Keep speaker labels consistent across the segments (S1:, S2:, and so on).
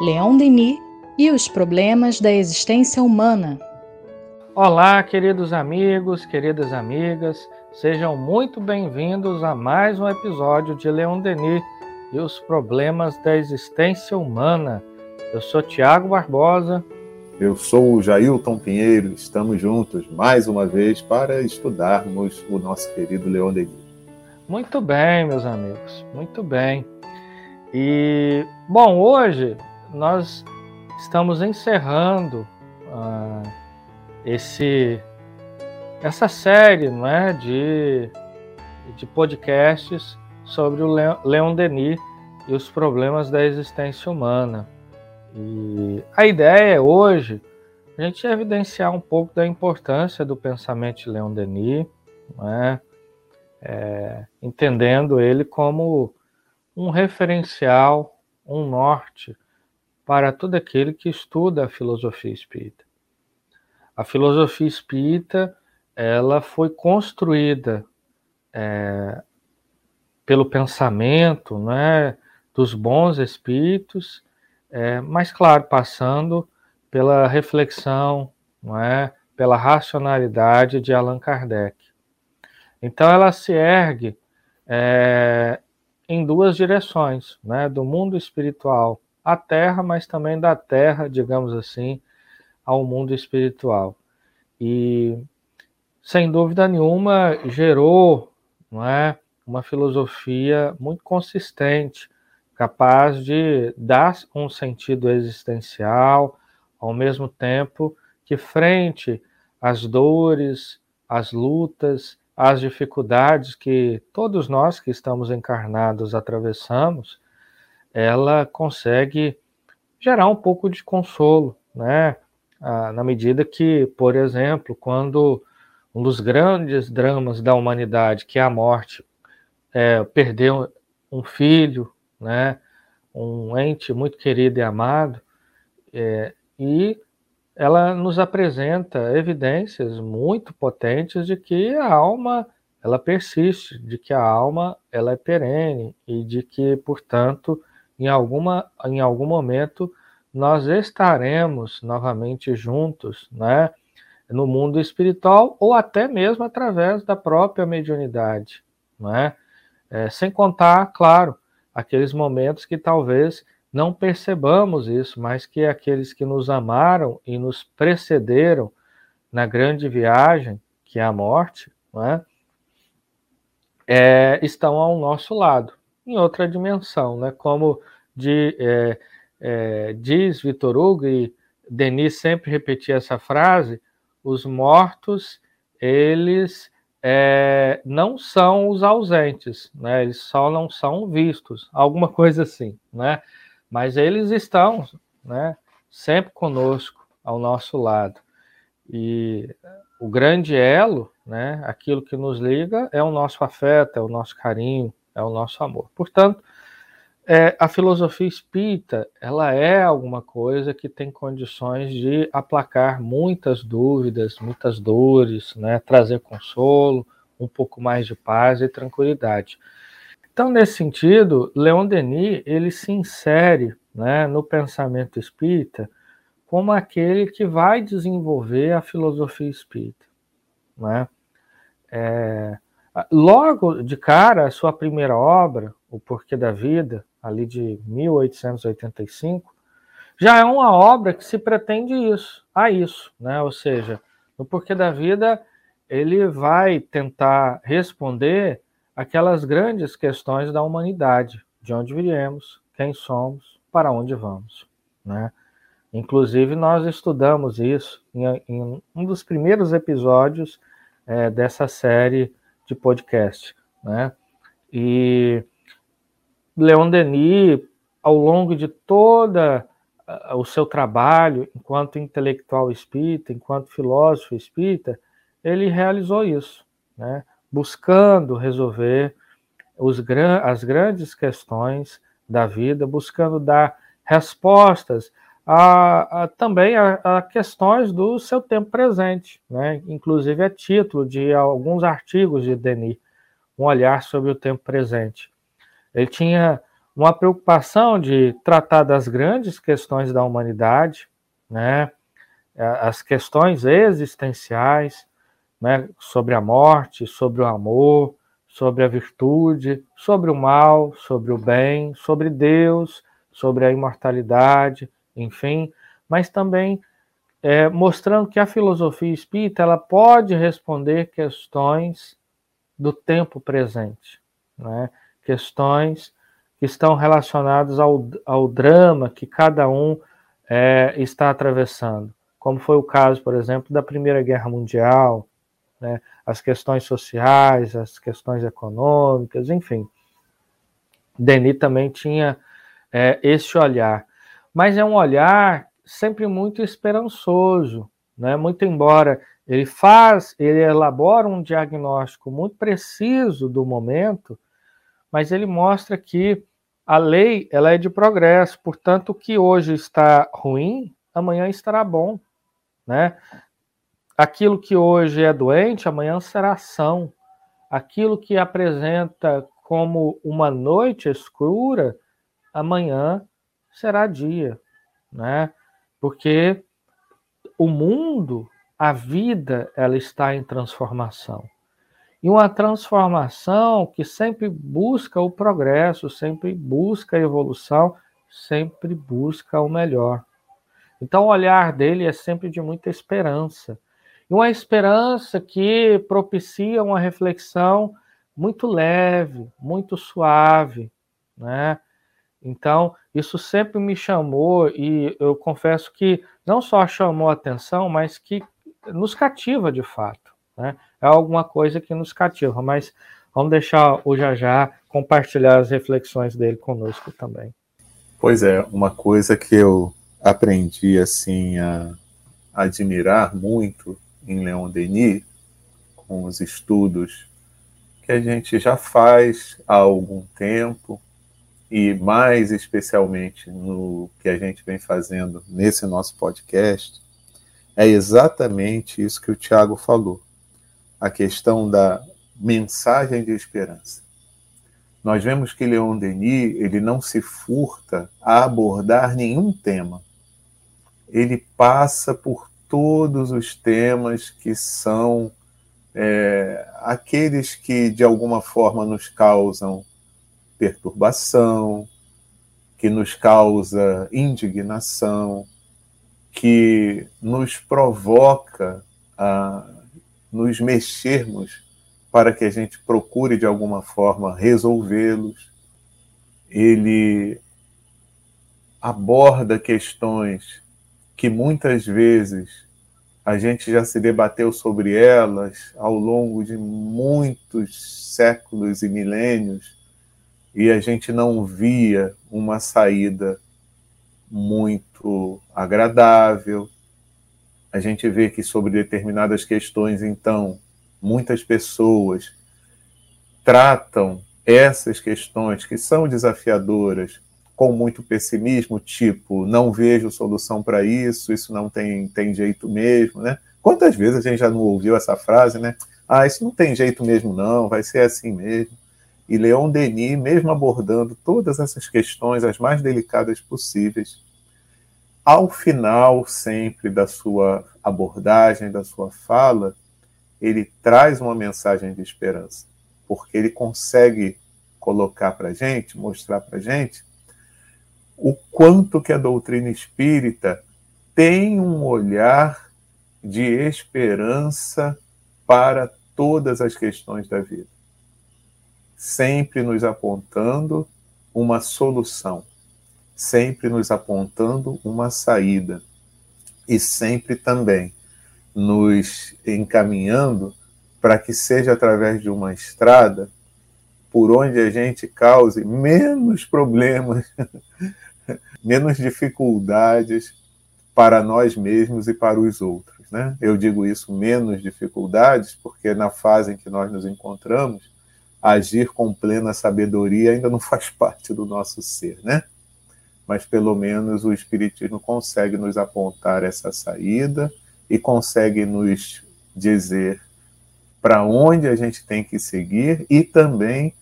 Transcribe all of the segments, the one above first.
S1: Leon Denis e os problemas da existência humana.
S2: Olá, queridos amigos, queridas amigas, sejam muito bem-vindos a mais um episódio de Leon Denis e os problemas da existência humana. Eu sou Tiago Barbosa.
S3: Eu sou o Jailton Pinheiro. Estamos juntos mais uma vez para estudarmos o nosso querido Leon Denis.
S2: Muito bem, meus amigos, muito bem. E, bom, hoje nós estamos encerrando uh, esse, essa série não é, de, de podcasts sobre o Leon Denis e os problemas da existência humana. E a ideia é hoje a gente evidenciar um pouco da importância do pensamento de Leon Denis, é? É, entendendo ele como um referencial, um norte para todo aquele que estuda a filosofia espírita. A filosofia espírita ela foi construída é, pelo pensamento né, dos bons espíritos, é, mas, claro, passando pela reflexão, não é, pela racionalidade de Allan Kardec. Então, ela se ergue é, em duas direções, né, do mundo espiritual à Terra, mas também da Terra, digamos assim, ao mundo espiritual. E, sem dúvida nenhuma, gerou não é, uma filosofia muito consistente, capaz de dar um sentido existencial, ao mesmo tempo que, frente às dores, às lutas, às dificuldades que todos nós que estamos encarnados atravessamos, ela consegue gerar um pouco de consolo, né? Ah, na medida que, por exemplo, quando um dos grandes dramas da humanidade, que é a morte, é, perdeu um filho, né? Um ente muito querido e amado, é, e ela nos apresenta evidências muito potentes de que a alma ela persiste, de que a alma ela é perene e de que, portanto, em, alguma, em algum momento nós estaremos novamente juntos, né? No mundo espiritual ou até mesmo através da própria mediunidade, né? É, sem contar, claro, aqueles momentos que talvez não percebamos isso, mas que aqueles que nos amaram e nos precederam na grande viagem, que é a morte, né? é, estão ao nosso lado em outra dimensão, né? Como de, é, é, diz Vitor Hugo e Denis sempre repetia essa frase: os mortos eles é, não são os ausentes, né? Eles só não são vistos, alguma coisa assim, né? Mas eles estão, né? Sempre conosco, ao nosso lado. E o grande elo, né? Aquilo que nos liga é o nosso afeto, é o nosso carinho, é o nosso amor. Portanto, é, a filosofia espírita ela é alguma coisa que tem condições de aplacar muitas dúvidas, muitas dores, né? trazer consolo, um pouco mais de paz e tranquilidade. Então, nesse sentido, Leon Denis ele se insere né, no pensamento espírita como aquele que vai desenvolver a filosofia espírita. Né? É, logo de cara, a sua primeira obra, O Porquê da Vida, ali de 1885, já é uma obra que se pretende isso, a isso, né? Ou seja, no Porquê da Vida, ele vai tentar responder aquelas grandes questões da humanidade, de onde viemos, quem somos, para onde vamos, né? Inclusive, nós estudamos isso em, em um dos primeiros episódios é, dessa série de podcast, né? E Leon Denis, ao longo de toda o seu trabalho enquanto intelectual espírita, enquanto filósofo espírita, ele realizou isso, né? buscando resolver os, as grandes questões da vida, buscando dar respostas a, a, também a, a, questões do seu tempo presente, né? inclusive a título de alguns artigos de Denis, um olhar sobre o tempo presente. Ele tinha uma preocupação de tratar das grandes questões da humanidade, né? as questões existenciais, né? sobre a morte, sobre o amor, sobre a virtude, sobre o mal, sobre o bem, sobre Deus, sobre a imortalidade, enfim, mas também é, mostrando que a filosofia espírita ela pode responder questões do tempo presente, né? questões que estão relacionadas ao, ao drama que cada um é, está atravessando, como foi o caso, por exemplo, da Primeira Guerra Mundial, né? as questões sociais, as questões econômicas, enfim. Denis também tinha é, esse olhar, mas é um olhar sempre muito esperançoso, né? Muito embora ele faz, ele elabora um diagnóstico muito preciso do momento, mas ele mostra que a lei ela é de progresso, portanto, o que hoje está ruim, amanhã estará bom, né? Aquilo que hoje é doente, amanhã será ação. Aquilo que apresenta como uma noite escura, amanhã será dia, né? Porque o mundo, a vida, ela está em transformação. E uma transformação que sempre busca o progresso, sempre busca a evolução, sempre busca o melhor. Então, o olhar dele é sempre de muita esperança. E uma esperança que propicia uma reflexão muito leve, muito suave, né? Então, isso sempre me chamou e eu confesso que não só chamou atenção, mas que nos cativa de fato, né? É alguma coisa que nos cativa, mas vamos deixar o Jajá compartilhar as reflexões dele conosco também.
S3: Pois é, uma coisa que eu aprendi assim a admirar muito em Leon Denis, com os estudos que a gente já faz há algum tempo, e mais especialmente no que a gente vem fazendo nesse nosso podcast, é exatamente isso que o Tiago falou, a questão da mensagem de esperança. Nós vemos que Leon Denis ele não se furta a abordar nenhum tema. Ele passa por todos os temas que são é, aqueles que de alguma forma nos causam perturbação, que nos causa indignação, que nos provoca a nos mexermos para que a gente procure de alguma forma resolvê-los. Ele aborda questões que muitas vezes a gente já se debateu sobre elas ao longo de muitos séculos e milênios e a gente não via uma saída muito agradável. A gente vê que sobre determinadas questões, então, muitas pessoas tratam essas questões que são desafiadoras com muito pessimismo, tipo, não vejo solução para isso, isso não tem, tem jeito mesmo, né? Quantas vezes a gente já não ouviu essa frase, né? Ah, isso não tem jeito mesmo, não, vai ser assim mesmo. E Leon Denis, mesmo abordando todas essas questões, as mais delicadas possíveis, ao final sempre da sua abordagem, da sua fala, ele traz uma mensagem de esperança, porque ele consegue colocar para gente, mostrar para gente, o quanto que a doutrina espírita tem um olhar de esperança para todas as questões da vida, sempre nos apontando uma solução, sempre nos apontando uma saída e sempre também nos encaminhando para que seja através de uma estrada por onde a gente cause menos problemas menos dificuldades para nós mesmos e para os outros. Né? Eu digo isso menos dificuldades porque na fase em que nós nos encontramos, agir com plena sabedoria ainda não faz parte do nosso ser, né? Mas pelo menos o Espiritismo consegue nos apontar essa saída e consegue nos dizer para onde a gente tem que seguir e também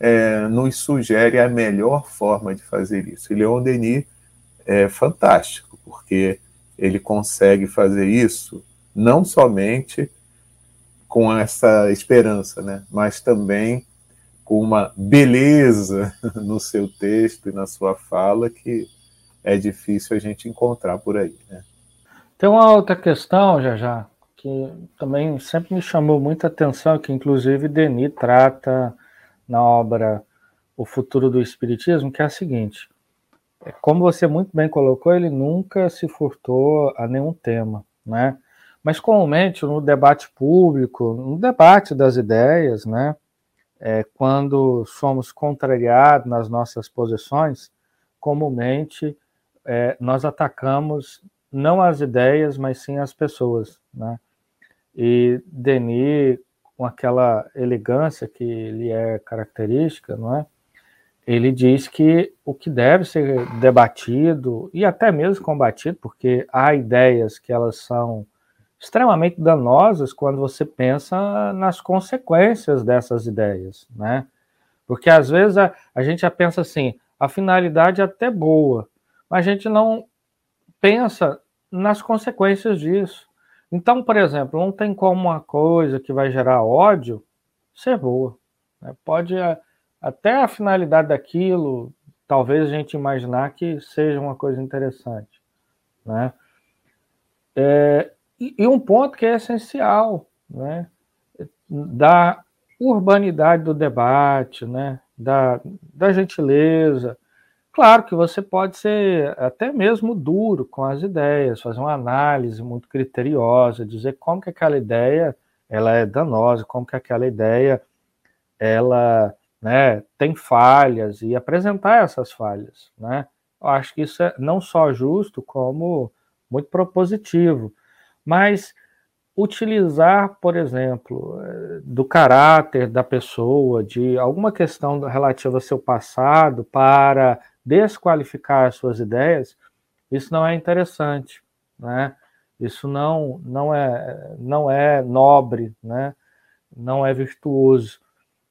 S3: é, nos sugere a melhor forma de fazer isso. E Leon Denis é fantástico, porque ele consegue fazer isso não somente com essa esperança, né, mas também com uma beleza no seu texto e na sua fala que é difícil a gente encontrar por aí. Né?
S2: Tem uma outra questão, já já, que também sempre me chamou muita atenção, que inclusive Denis trata na obra O Futuro do Espiritismo, que é a seguinte: é, como você muito bem colocou, ele nunca se furtou a nenhum tema, né? Mas comumente no debate público, no debate das ideias, né? É, quando somos contrariados nas nossas posições, comumente é, nós atacamos não as ideias, mas sim as pessoas, né? E Denis, com aquela elegância que lhe é característica, não é? Ele diz que o que deve ser debatido e até mesmo combatido, porque há ideias que elas são extremamente danosas quando você pensa nas consequências dessas ideias, né? Porque às vezes a, a gente já pensa assim, a finalidade é até boa, mas a gente não pensa nas consequências disso. Então, por exemplo, não tem como uma coisa que vai gerar ódio ser boa. Né? Pode até a finalidade daquilo, talvez a gente imaginar que seja uma coisa interessante, né? É, e, um ponto que é essencial, né? Da urbanidade do debate, né? Da, da gentileza, Claro que você pode ser até mesmo duro com as ideias, fazer uma análise muito criteriosa, dizer como que aquela ideia ela é danosa, como que aquela ideia ela né, tem falhas e apresentar essas falhas. Né? Eu acho que isso é não só justo, como muito propositivo. Mas utilizar, por exemplo, eh, do caráter da pessoa, de alguma questão relativa ao seu passado para desqualificar as suas ideias, isso não é interessante, né? Isso não não é não é nobre, né? Não é virtuoso.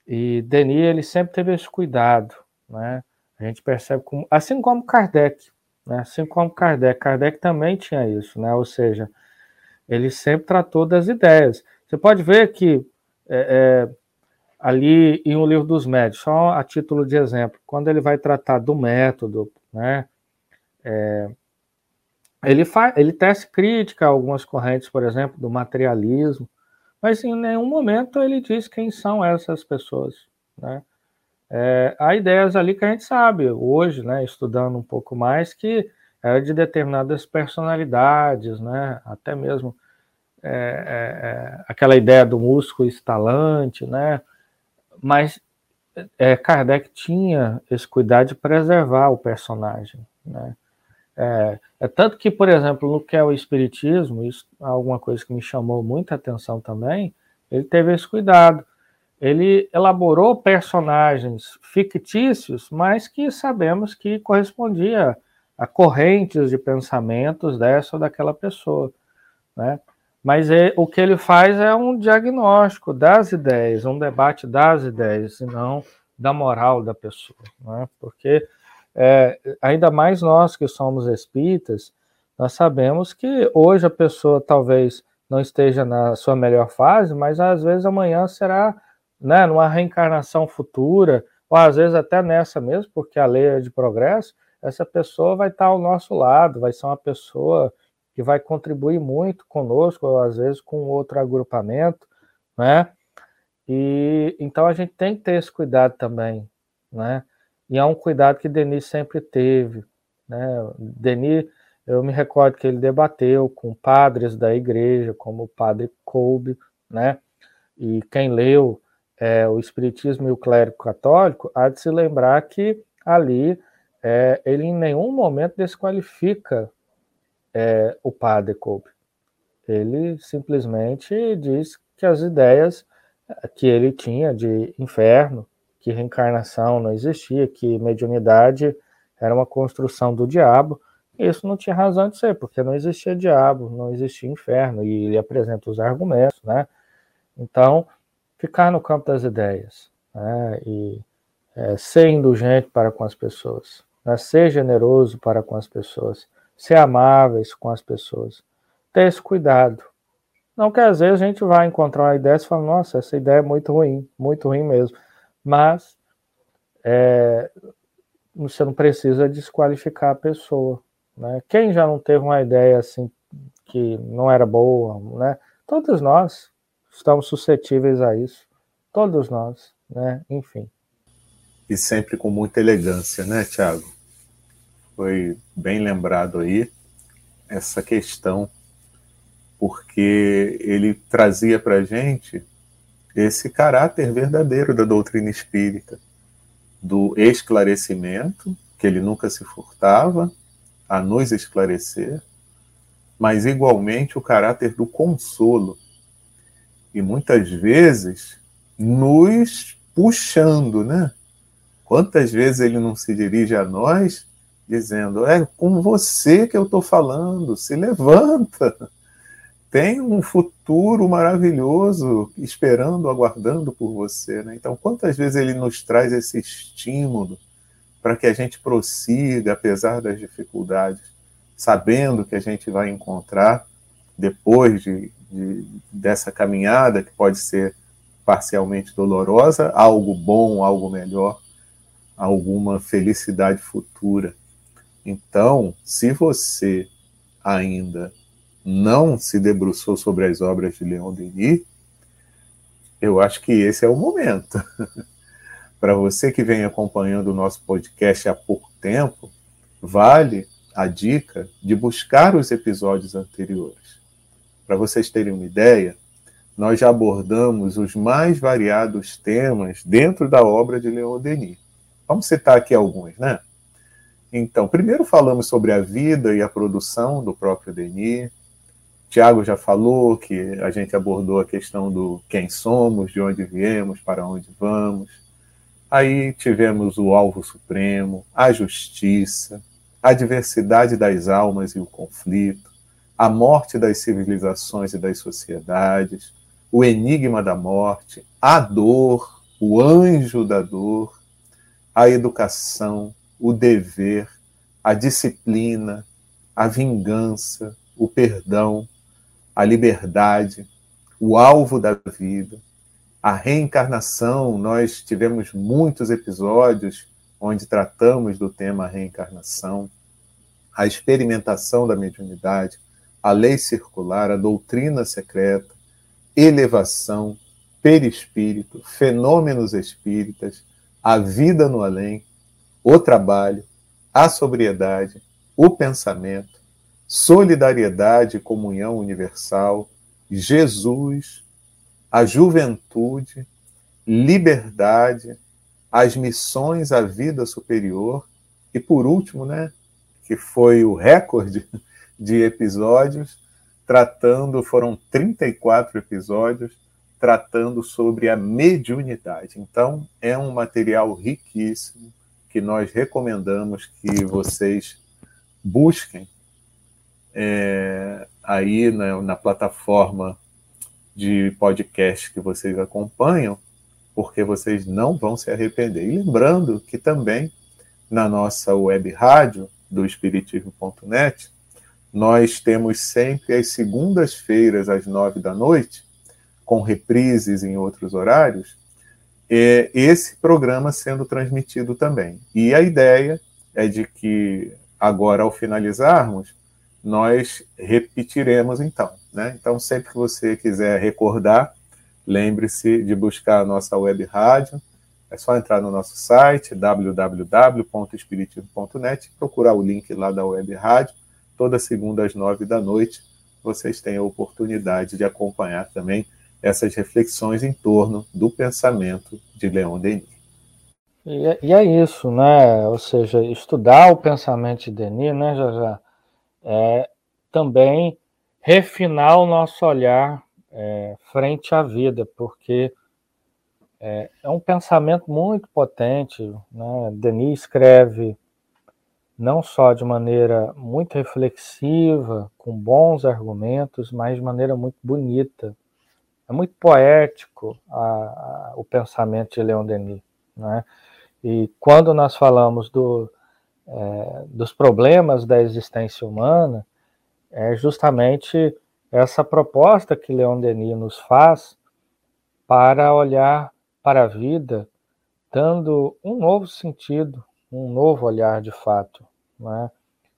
S2: E Denis ele sempre teve esse cuidado, né? A gente percebe como assim como Kardec, né? Assim como Kardec, Kardec também tinha isso, né? Ou seja, ele sempre tratou das ideias. Você pode ver que é, é, ali em O Livro dos Médios, só a título de exemplo, quando ele vai tratar do método, né, é, ele, ele tece crítica a algumas correntes, por exemplo, do materialismo, mas em nenhum momento ele diz quem são essas pessoas, né? É, há ideias ali que a gente sabe hoje, né, estudando um pouco mais, que é de determinadas personalidades, né, até mesmo é, é, é aquela ideia do músculo estalante, né, mas é, Kardec tinha esse cuidado de preservar o personagem, né? É, é, tanto que, por exemplo, no que é o espiritismo, isso é alguma coisa que me chamou muita atenção também, ele teve esse cuidado. Ele elaborou personagens fictícios, mas que sabemos que correspondia a correntes de pensamentos dessa ou daquela pessoa, né? Mas é, o que ele faz é um diagnóstico das ideias, um debate das ideias, e não da moral da pessoa. Né? Porque, é, ainda mais nós que somos espíritas, nós sabemos que hoje a pessoa talvez não esteja na sua melhor fase, mas às vezes amanhã será né, numa reencarnação futura, ou às vezes até nessa mesmo, porque a lei é de progresso, essa pessoa vai estar ao nosso lado, vai ser uma pessoa que vai contribuir muito conosco, ou às vezes com outro agrupamento, né? E então a gente tem que ter esse cuidado também, né? E é um cuidado que Denis sempre teve, né? Denis, eu me recordo que ele debateu com padres da igreja, como o padre Kolbe, né? E quem leu é, o Espiritismo e o Clérigo Católico há de se lembrar que ali é, ele em nenhum momento desqualifica é, o padre Kolbe. Ele simplesmente diz que as ideias que ele tinha de inferno, que reencarnação não existia, que mediunidade era uma construção do diabo, isso não tinha razão de ser, porque não existia diabo, não existia inferno, e ele apresenta os argumentos, né? Então, ficar no campo das ideias, né? E, é, ser indulgente para com as pessoas, né? ser generoso para com as pessoas, ser amáveis com as pessoas, ter esse cuidado. Não que às vezes a gente vai encontrar uma ideia e fala, nossa, essa ideia é muito ruim, muito ruim mesmo. Mas é, você não precisa desqualificar a pessoa. Né? Quem já não teve uma ideia assim que não era boa, né? Todos nós estamos suscetíveis a isso, todos nós, né? Enfim.
S3: E sempre com muita elegância, né, Tiago? Foi bem lembrado aí essa questão, porque ele trazia para a gente esse caráter verdadeiro da doutrina espírita, do esclarecimento, que ele nunca se furtava a nos esclarecer, mas igualmente o caráter do consolo. E muitas vezes nos puxando, né? Quantas vezes ele não se dirige a nós dizendo: É com você que eu estou falando, se levanta. Tem um futuro maravilhoso esperando, aguardando por você. Né? Então, quantas vezes ele nos traz esse estímulo para que a gente prossiga, apesar das dificuldades, sabendo que a gente vai encontrar, depois de, de, dessa caminhada, que pode ser parcialmente dolorosa, algo bom, algo melhor, alguma felicidade futura. Então, se você ainda não se debruçou sobre as obras de Leon Denis, eu acho que esse é o momento. Para você que vem acompanhando o nosso podcast há pouco tempo, vale a dica de buscar os episódios anteriores. Para vocês terem uma ideia, nós já abordamos os mais variados temas dentro da obra de Leon Denis. Vamos citar aqui alguns, né? Então, primeiro falamos sobre a vida e a produção do próprio Denis, Tiago já falou que a gente abordou a questão do quem somos, de onde viemos, para onde vamos. Aí tivemos o alvo supremo, a justiça, a diversidade das almas e o conflito, a morte das civilizações e das sociedades, o enigma da morte, a dor, o anjo da dor, a educação, o dever, a disciplina, a vingança, o perdão, a liberdade, o alvo da vida, a reencarnação. Nós tivemos muitos episódios onde tratamos do tema reencarnação, a experimentação da mediunidade, a lei circular, a doutrina secreta, elevação, perispírito, fenômenos espíritas, a vida no além, o trabalho, a sobriedade, o pensamento, solidariedade e comunhão universal, Jesus, a juventude, liberdade, as missões à vida superior e por último, né, que foi o recorde de episódios tratando, foram 34 episódios tratando sobre a mediunidade. Então, é um material riquíssimo que nós recomendamos que vocês busquem é, aí na, na plataforma de podcast que vocês acompanham, porque vocês não vão se arrepender. E lembrando que também na nossa web rádio do espiritismo.net, nós temos sempre às segundas-feiras às nove da noite, com reprises em outros horários, é, esse programa sendo transmitido também. E a ideia é de que agora ao finalizarmos nós repetiremos então. Né? Então, sempre que você quiser recordar, lembre-se de buscar a nossa web rádio. É só entrar no nosso site www.espiritismo.net e procurar o link lá da web rádio. Toda segunda às nove da noite, vocês têm a oportunidade de acompanhar também essas reflexões em torno do pensamento de Leon Denis.
S2: E é, e é isso, né? Ou seja, estudar o pensamento de Denis, né, já já é, também refinar o nosso olhar é, frente à vida, porque é, é, um pensamento muito potente. Né? Denis escreve não só de maneira muito reflexiva, com bons argumentos, mas de maneira muito bonita. É muito poético a, a, o pensamento de Leon Denis. Né? E quando nós falamos do, é, dos problemas da existência humana, é justamente essa proposta que Leon Denis nos faz para olhar para a vida dando um novo sentido, um novo olhar de fato, né?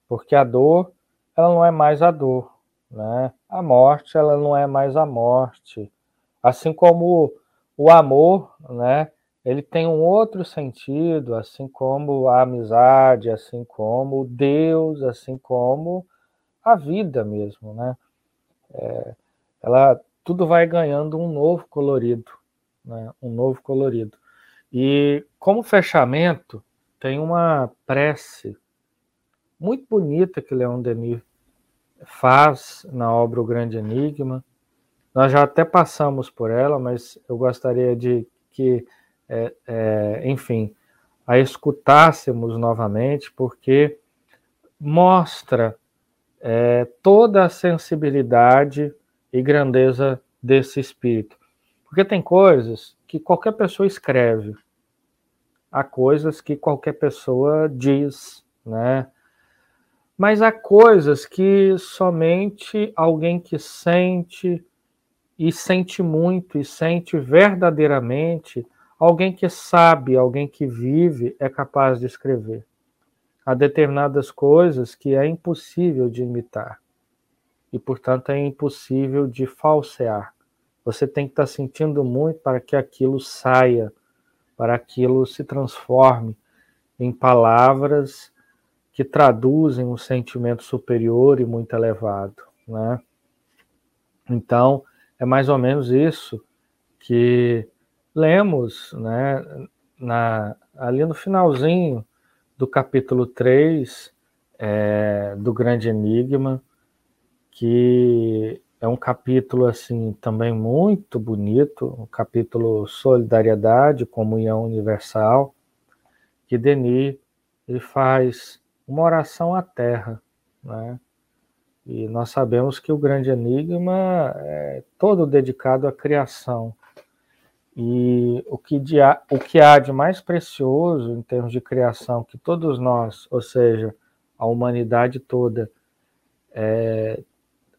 S2: Porque a dor, ela não é mais a dor, né? A morte, ela não é mais a morte. Assim como o amor, né? Ele tem um outro sentido, assim como a amizade, assim como Deus, assim como a vida mesmo, né? É, ela tudo vai ganhando um novo colorido, né? Um novo colorido. E como fechamento tem uma prece muito bonita que Leon Denis faz na obra O Grande Enigma. Nós já até passamos por ela, mas eu gostaria de que, é, é, enfim, a escutássemos novamente, porque mostra é, toda a sensibilidade e grandeza desse espírito. Porque tem coisas que qualquer pessoa escreve, há coisas que qualquer pessoa diz, né? Mas há coisas que somente alguém que sente e sente muito e sente verdadeiramente, alguém que sabe, alguém que vive é capaz de escrever. Há determinadas coisas que é impossível de imitar e, portanto, é impossível de falsear. Você tem que estar sentindo muito para que aquilo saia, para aquilo se transforme em palavras que traduzem um sentimento superior e muito elevado, né? Então, é mais ou menos isso que lemos, né, na, ali no finalzinho do capítulo 3 é, do Grande Enigma, que é um capítulo assim também muito bonito, um capítulo solidariedade, comunhão universal, que Denis ele faz uma oração à Terra, né? E nós sabemos que o grande enigma é todo dedicado à criação. E o que, de, o que há de mais precioso em termos de criação que todos nós, ou seja, a humanidade toda, é,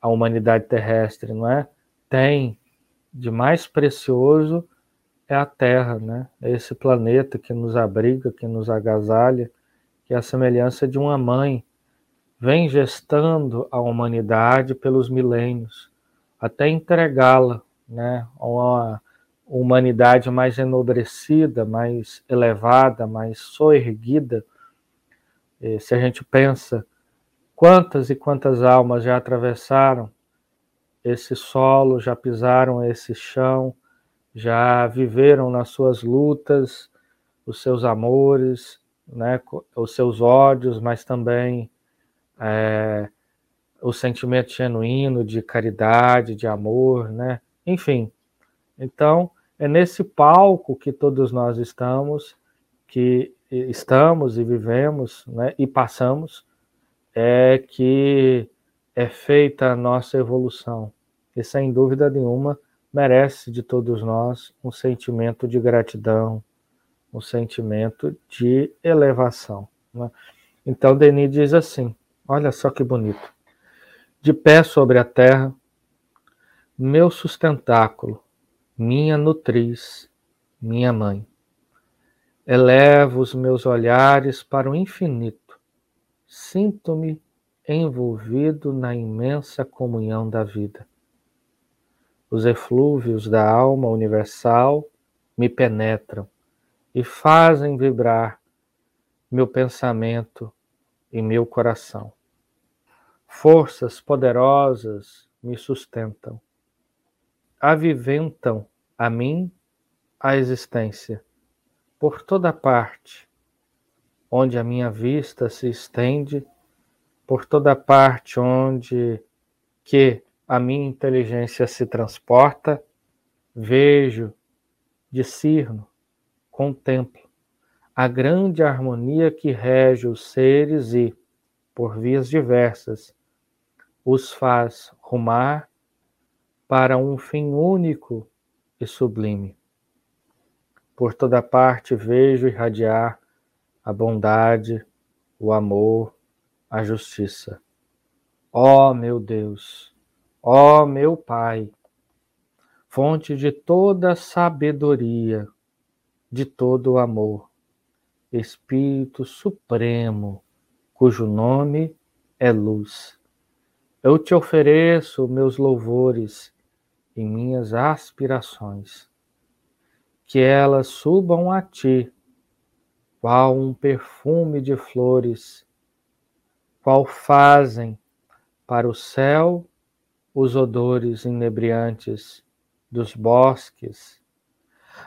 S2: a humanidade terrestre, não é? Tem de mais precioso é a Terra, né? É esse planeta que nos abriga, que nos agasalha, que é a semelhança de uma mãe, vem gestando a humanidade pelos milênios, até entregá-la, né? A uma humanidade mais enobrecida, mais elevada, mais soerguida. E se a gente pensa Quantas e quantas almas já atravessaram esse solo, já pisaram esse chão, já viveram nas suas lutas, os seus amores, né, os seus ódios, mas também é, o sentimento genuíno de caridade, de amor, né? Enfim, então é nesse palco que todos nós estamos, que estamos e vivemos, né, e passamos é que é feita a nossa evolução. E sem dúvida nenhuma merece de todos nós um sentimento de gratidão, um sentimento de elevação. Né? Então Denis diz assim: olha só que bonito. De pé sobre a terra, meu sustentáculo, minha nutriz, minha mãe. Elevo os meus olhares para o infinito sinto-me envolvido na imensa comunhão da vida. Os eflúvios da alma universal me penetram e fazem vibrar meu pensamento e meu coração. Forças poderosas me sustentam, aviventam a mim a existência por toda parte onde a minha vista se estende por toda parte onde que a minha inteligência se transporta, vejo, discerno, contemplo a grande harmonia que rege os seres e, por vias diversas, os faz rumar para um fim único e sublime. Por toda parte vejo irradiar a bondade, o amor, a justiça. Ó oh, meu Deus, ó oh, meu Pai, fonte de toda sabedoria, de todo amor, Espírito Supremo, cujo nome é luz. Eu te ofereço meus louvores e minhas aspirações, que elas subam a ti, qual um perfume de flores, qual fazem para o céu os odores inebriantes dos bosques.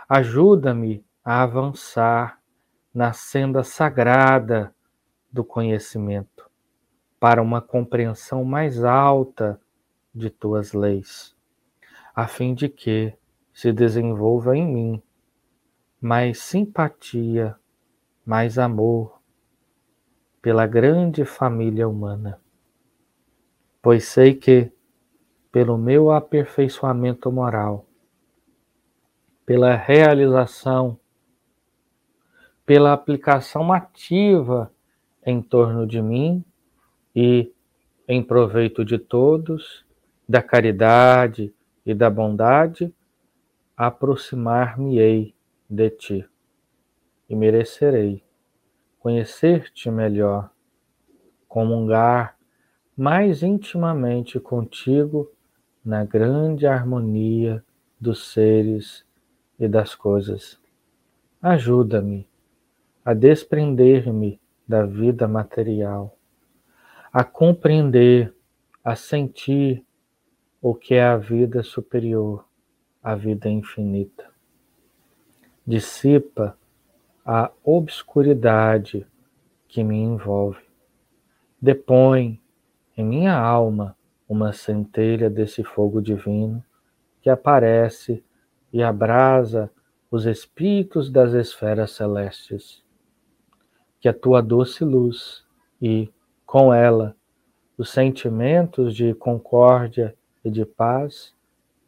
S2: Ajuda-me a avançar na senda sagrada do conhecimento, para uma compreensão mais alta de tuas leis, a fim de que se desenvolva em mim mais simpatia, mais amor pela grande família humana. Pois sei que, pelo meu aperfeiçoamento moral, pela realização, pela aplicação ativa em torno de mim e em proveito de todos, da caridade e da bondade, aproximar-me-ei de ti e merecerei conhecer-te melhor, comungar mais intimamente contigo na grande harmonia dos seres e das coisas. Ajuda-me a desprender-me da vida material, a compreender, a sentir o que é a vida superior, a vida infinita. Dissipa a obscuridade que me envolve. Depõe em minha alma uma centelha desse fogo divino que aparece e abrasa os espíritos das esferas celestes que a tua doce luz e, com ela, os sentimentos de concórdia e de paz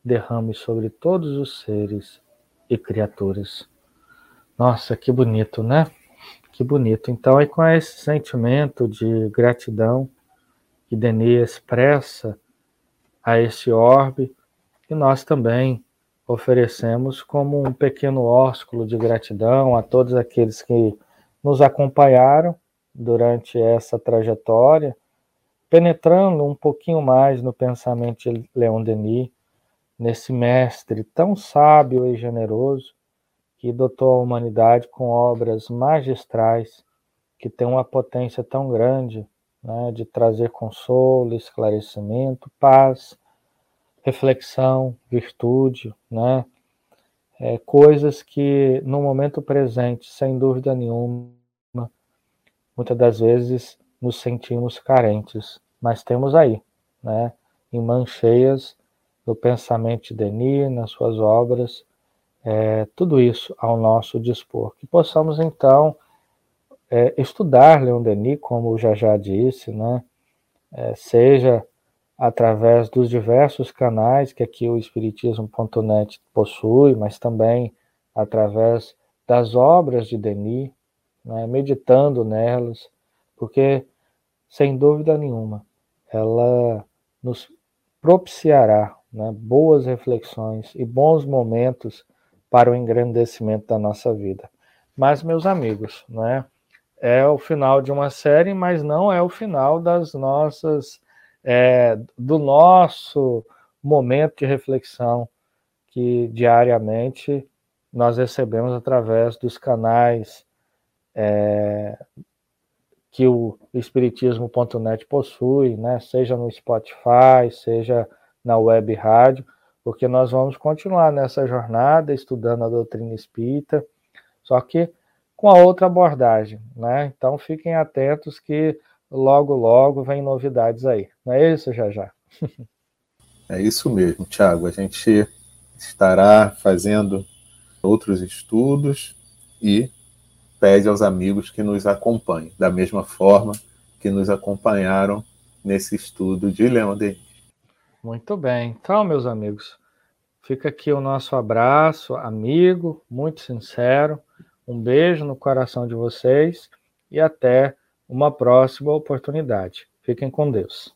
S2: derrame sobre todos os seres e criaturas. Nossa, que bonito, né? Que bonito. Então, é com esse sentimento de gratidão que Denis expressa a esse orbe, que nós também oferecemos como um pequeno ósculo de gratidão a todos aqueles que nos acompanharam durante essa trajetória, penetrando um pouquinho mais no pensamento de Leon Denis, nesse mestre tão sábio e generoso que dotou a humanidade com obras magistrais que têm uma potência tão grande né, de trazer consolo, esclarecimento, paz, reflexão, virtude, né, é, coisas que no momento presente, sem dúvida nenhuma, muitas das vezes nos sentimos carentes, mas temos aí, né, em mãos cheias do pensamento de Denis, nas suas obras, é, tudo isso ao nosso dispor. Que possamos então é, estudar Leon Denis, como já já disse, né, é, seja através dos diversos canais que aqui o Espiritismo.net possui, mas também através das obras de Denis, né, meditando nelas, porque, sem dúvida nenhuma, ela nos propiciará né, boas reflexões e bons momentos para o engrandecimento da nossa vida. Mas, meus amigos, né, é o final de uma série, mas não é o final das nossas é, do nosso momento de reflexão que diariamente nós recebemos através dos canais é, que o Espiritismo.net possui, né? seja no Spotify, seja na web rádio, porque nós vamos continuar nessa jornada estudando a doutrina espírita, só que com a outra abordagem. Né? Então fiquem atentos que logo, logo vem novidades aí. Não é isso, já já?
S3: É isso mesmo, Tiago. A gente estará fazendo outros estudos e pede aos amigos que nos acompanhem, da mesma forma que nos acompanharam nesse estudo de Leon Denis.
S2: Muito bem. Então, meus amigos, Fica aqui o nosso abraço, amigo, muito sincero. Um beijo no coração de vocês e até uma próxima oportunidade. Fiquem com Deus.